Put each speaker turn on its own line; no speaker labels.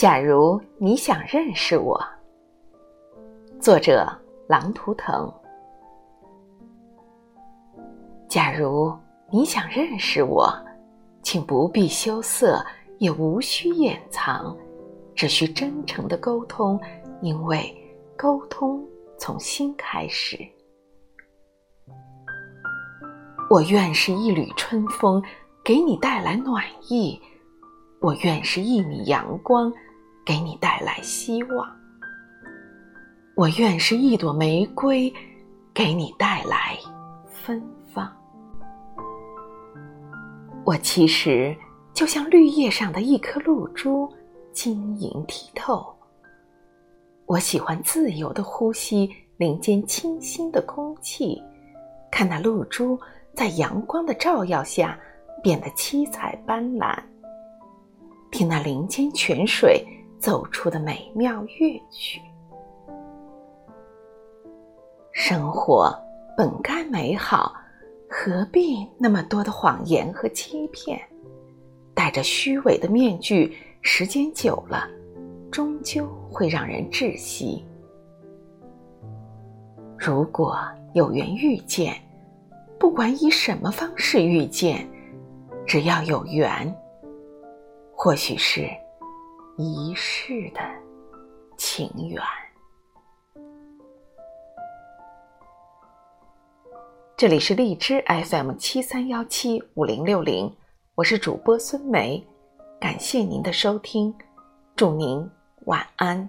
假如你想认识我，作者狼图腾。假如你想认识我，请不必羞涩，也无需掩藏，只需真诚的沟通，因为沟通从心开始。我愿是一缕春风，给你带来暖意；我愿是一米阳光。给你带来希望，我愿是一朵玫瑰，给你带来芬芳。我其实就像绿叶上的一颗露珠，晶莹剔透。我喜欢自由的呼吸林间清新的空气，看那露珠在阳光的照耀下变得七彩斑斓，听那林间泉水。奏出的美妙乐曲。生活本该美好，何必那么多的谎言和欺骗？戴着虚伪的面具，时间久了，终究会让人窒息。如果有缘遇见，不管以什么方式遇见，只要有缘，或许是。一世的情缘。这里是荔枝 FM 七三幺七五零六零，我是主播孙梅，感谢您的收听，祝您晚安。